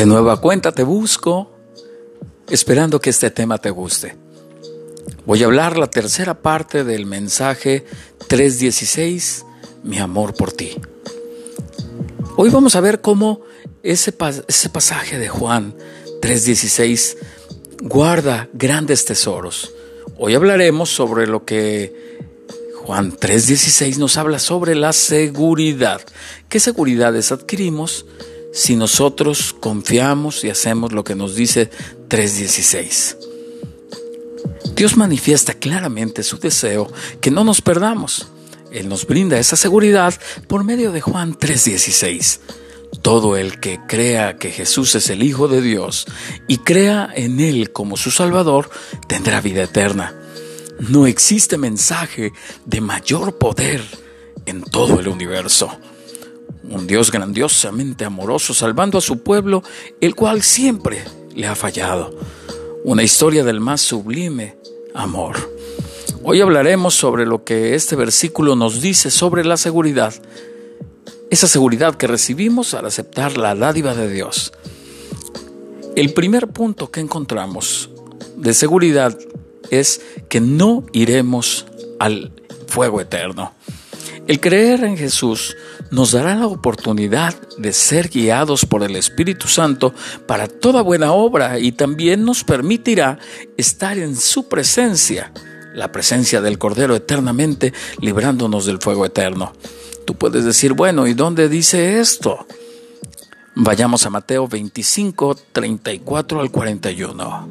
De nueva cuenta te busco, esperando que este tema te guste. Voy a hablar la tercera parte del mensaje 316, mi amor por ti. Hoy vamos a ver cómo ese, ese pasaje de Juan 316 guarda grandes tesoros. Hoy hablaremos sobre lo que Juan 3:16 nos habla sobre la seguridad. ¿Qué seguridades adquirimos? Si nosotros confiamos y hacemos lo que nos dice 3.16. Dios manifiesta claramente su deseo que no nos perdamos. Él nos brinda esa seguridad por medio de Juan 3:16. Todo el que crea que Jesús es el Hijo de Dios y crea en Él como su Salvador, tendrá vida eterna. No existe mensaje de mayor poder en todo el universo un Dios grandiosamente amoroso salvando a su pueblo, el cual siempre le ha fallado. Una historia del más sublime amor. Hoy hablaremos sobre lo que este versículo nos dice sobre la seguridad, esa seguridad que recibimos al aceptar la dádiva de Dios. El primer punto que encontramos de seguridad es que no iremos al fuego eterno. El creer en Jesús nos dará la oportunidad de ser guiados por el Espíritu Santo para toda buena obra y también nos permitirá estar en su presencia, la presencia del Cordero eternamente, librándonos del fuego eterno. Tú puedes decir, bueno, ¿y dónde dice esto? Vayamos a Mateo 25, 34 al 41.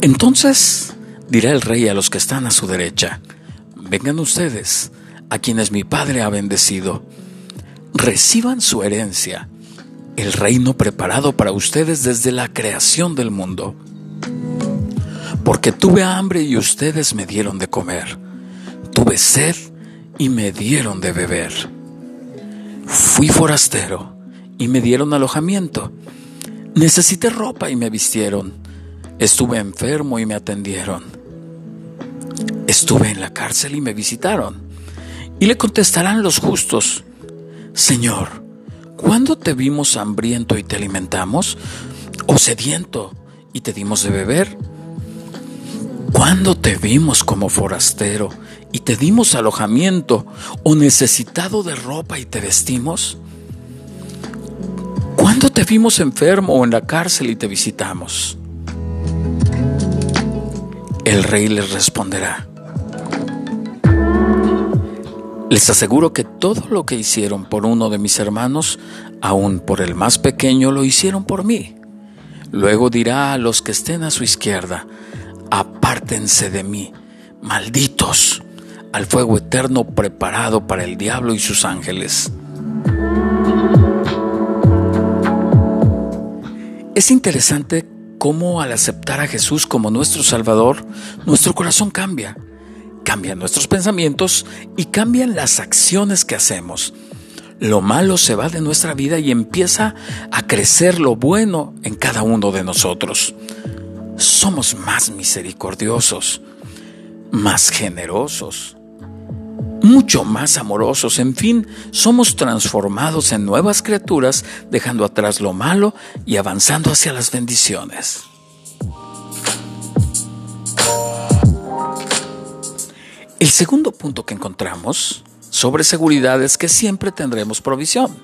Entonces dirá el rey a los que están a su derecha, vengan ustedes, a quienes mi Padre ha bendecido, reciban su herencia, el reino preparado para ustedes desde la creación del mundo. Porque tuve hambre y ustedes me dieron de comer, tuve sed y me dieron de beber. Fui forastero y me dieron alojamiento, necesité ropa y me vistieron Estuve enfermo y me atendieron. Estuve en la cárcel y me visitaron. Y le contestarán los justos, Señor, ¿cuándo te vimos hambriento y te alimentamos? ¿O sediento y te dimos de beber? ¿Cuándo te vimos como forastero y te dimos alojamiento o necesitado de ropa y te vestimos? ¿Cuándo te vimos enfermo o en la cárcel y te visitamos? El rey les responderá, les aseguro que todo lo que hicieron por uno de mis hermanos, aun por el más pequeño, lo hicieron por mí. Luego dirá a los que estén a su izquierda, apártense de mí, malditos, al fuego eterno preparado para el diablo y sus ángeles. Es interesante cómo al aceptar a Jesús como nuestro Salvador, nuestro corazón cambia. Cambian nuestros pensamientos y cambian las acciones que hacemos. Lo malo se va de nuestra vida y empieza a crecer lo bueno en cada uno de nosotros. Somos más misericordiosos, más generosos, mucho más amorosos, en fin, somos transformados en nuevas criaturas, dejando atrás lo malo y avanzando hacia las bendiciones. El segundo punto que encontramos sobre seguridad es que siempre tendremos provisión.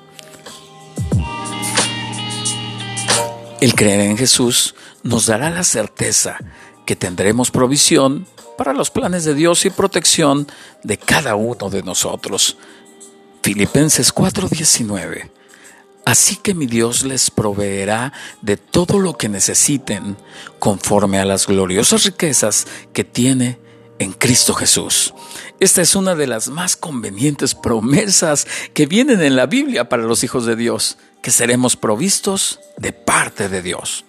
El creer en Jesús nos dará la certeza que tendremos provisión para los planes de Dios y protección de cada uno de nosotros. Filipenses 4:19. Así que mi Dios les proveerá de todo lo que necesiten conforme a las gloriosas riquezas que tiene en Cristo Jesús. Esta es una de las más convenientes promesas que vienen en la Biblia para los hijos de Dios, que seremos provistos de parte de Dios.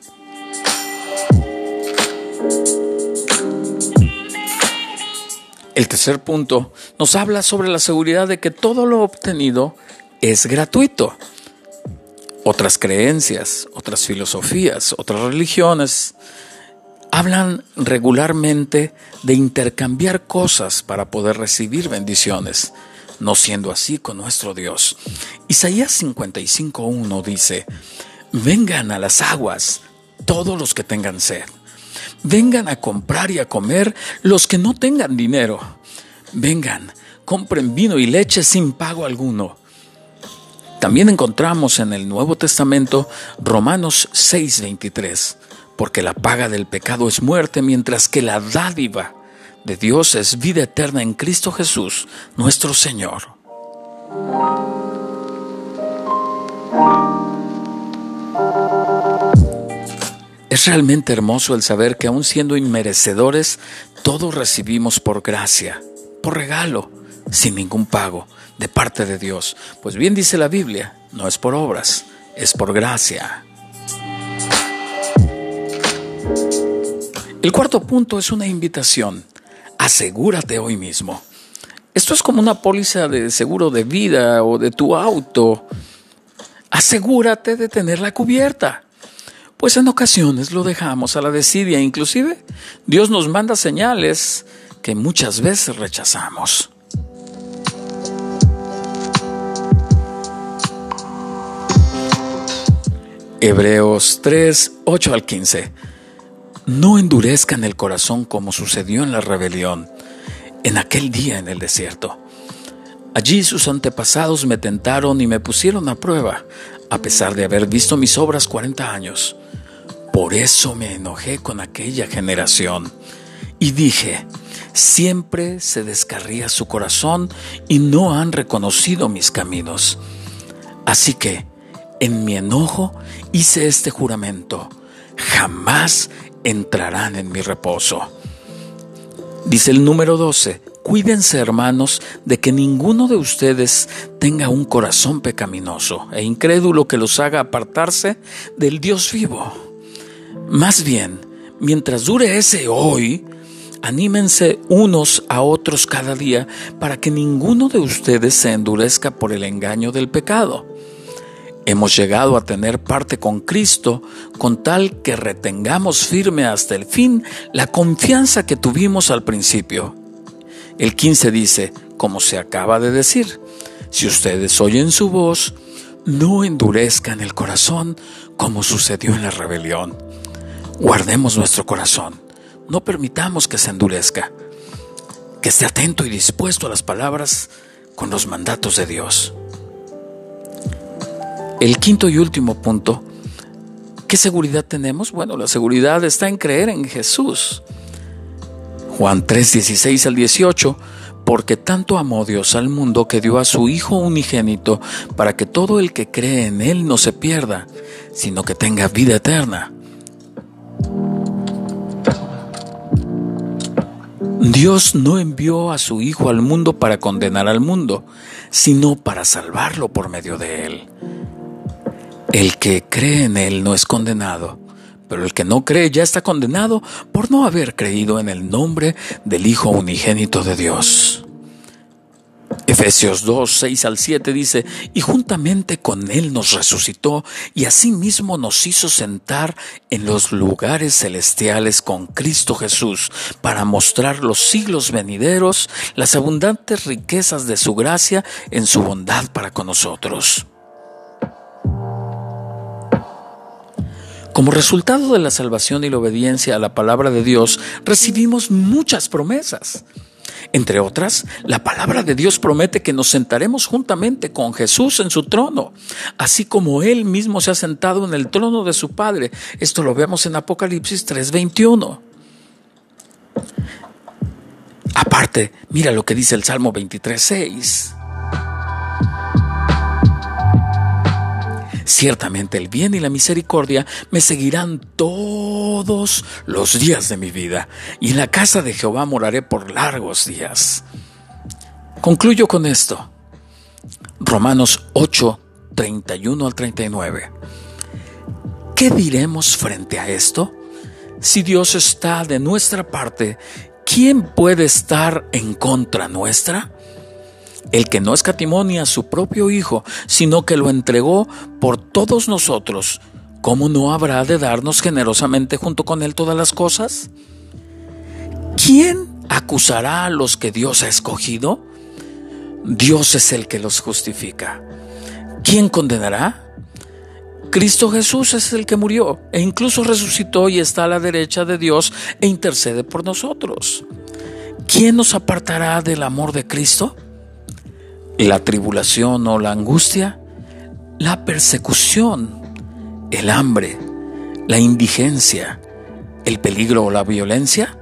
El tercer punto nos habla sobre la seguridad de que todo lo obtenido es gratuito. Otras creencias, otras filosofías, otras religiones hablan regularmente de intercambiar cosas para poder recibir bendiciones. no siendo así con nuestro Dios. Isaías 55.1 dice, vengan a las aguas todos los que tengan sed. Vengan a comprar y a comer los que no tengan dinero. Vengan, compren vino y leche sin pago alguno. También encontramos en el Nuevo Testamento Romanos 6:23, porque la paga del pecado es muerte, mientras que la dádiva de Dios es vida eterna en Cristo Jesús, nuestro Señor. Es realmente hermoso el saber que aun siendo inmerecedores, todos recibimos por gracia, por regalo, sin ningún pago, de parte de Dios. Pues bien dice la Biblia, no es por obras, es por gracia. El cuarto punto es una invitación. Asegúrate hoy mismo. Esto es como una póliza de seguro de vida o de tu auto. Asegúrate de tenerla cubierta pues en ocasiones lo dejamos a la desidia, inclusive Dios nos manda señales que muchas veces rechazamos. Hebreos 3, 8 al 15. No endurezcan el corazón como sucedió en la rebelión, en aquel día en el desierto. Allí sus antepasados me tentaron y me pusieron a prueba, a pesar de haber visto mis obras 40 años. Por eso me enojé con aquella generación y dije, siempre se descarría su corazón y no han reconocido mis caminos. Así que, en mi enojo, hice este juramento, jamás entrarán en mi reposo. Dice el número 12, cuídense hermanos de que ninguno de ustedes tenga un corazón pecaminoso e incrédulo que los haga apartarse del Dios vivo. Más bien, mientras dure ese hoy, anímense unos a otros cada día para que ninguno de ustedes se endurezca por el engaño del pecado. Hemos llegado a tener parte con Cristo con tal que retengamos firme hasta el fin la confianza que tuvimos al principio. El 15 dice, como se acaba de decir, si ustedes oyen su voz, no endurezcan el corazón como sucedió en la rebelión. Guardemos nuestro corazón. No permitamos que se endurezca. Que esté atento y dispuesto a las palabras con los mandatos de Dios. El quinto y último punto. ¿Qué seguridad tenemos? Bueno, la seguridad está en creer en Jesús. Juan 3, 16 al 18 porque tanto amó Dios al mundo que dio a su Hijo unigénito para que todo el que cree en Él no se pierda, sino que tenga vida eterna. Dios no envió a su Hijo al mundo para condenar al mundo, sino para salvarlo por medio de Él. El que cree en Él no es condenado, pero el que no cree ya está condenado por no haber creído en el nombre del Hijo unigénito de Dios. Efesios 2, 6 al 7 dice, y juntamente con Él nos resucitó y asimismo nos hizo sentar en los lugares celestiales con Cristo Jesús para mostrar los siglos venideros las abundantes riquezas de su gracia en su bondad para con nosotros. Como resultado de la salvación y la obediencia a la palabra de Dios, recibimos muchas promesas. Entre otras, la palabra de Dios promete que nos sentaremos juntamente con Jesús en su trono, así como Él mismo se ha sentado en el trono de su Padre. Esto lo vemos en Apocalipsis 3:21. Aparte, mira lo que dice el Salmo 23:6. Ciertamente el bien y la misericordia me seguirán todos los días de mi vida, y en la casa de Jehová moraré por largos días. Concluyo con esto. Romanos 8, 31 al 39. ¿Qué diremos frente a esto? Si Dios está de nuestra parte, ¿quién puede estar en contra nuestra? El que no escatimonia a su propio Hijo, sino que lo entregó por todos nosotros, ¿cómo no habrá de darnos generosamente junto con Él todas las cosas? ¿Quién acusará a los que Dios ha escogido? Dios es el que los justifica. ¿Quién condenará? Cristo Jesús es el que murió e incluso resucitó y está a la derecha de Dios e intercede por nosotros. ¿Quién nos apartará del amor de Cristo? ¿La tribulación o la angustia? ¿La persecución? ¿El hambre? ¿La indigencia? ¿El peligro o la violencia?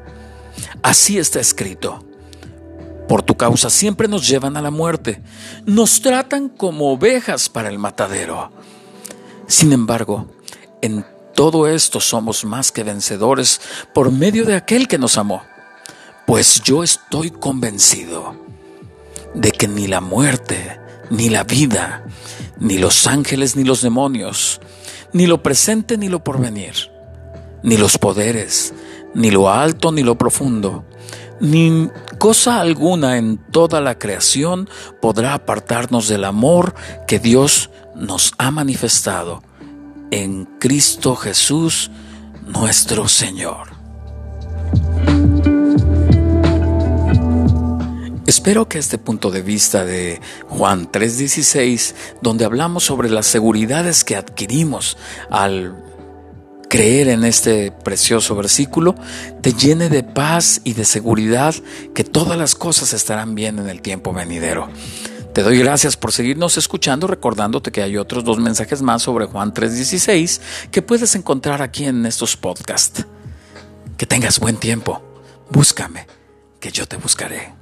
Así está escrito. Por tu causa siempre nos llevan a la muerte, nos tratan como ovejas para el matadero. Sin embargo, en todo esto somos más que vencedores por medio de aquel que nos amó, pues yo estoy convencido de que ni la muerte, ni la vida, ni los ángeles, ni los demonios, ni lo presente, ni lo porvenir, ni los poderes, ni lo alto, ni lo profundo, ni cosa alguna en toda la creación podrá apartarnos del amor que Dios nos ha manifestado en Cristo Jesús nuestro Señor. Espero que este punto de vista de Juan 3:16, donde hablamos sobre las seguridades que adquirimos al creer en este precioso versículo te llene de paz y de seguridad que todas las cosas estarán bien en el tiempo venidero. Te doy gracias por seguirnos escuchando, recordándote que hay otros dos mensajes más sobre Juan 3:16 que puedes encontrar aquí en estos podcasts. Que tengas buen tiempo. Búscame, que yo te buscaré.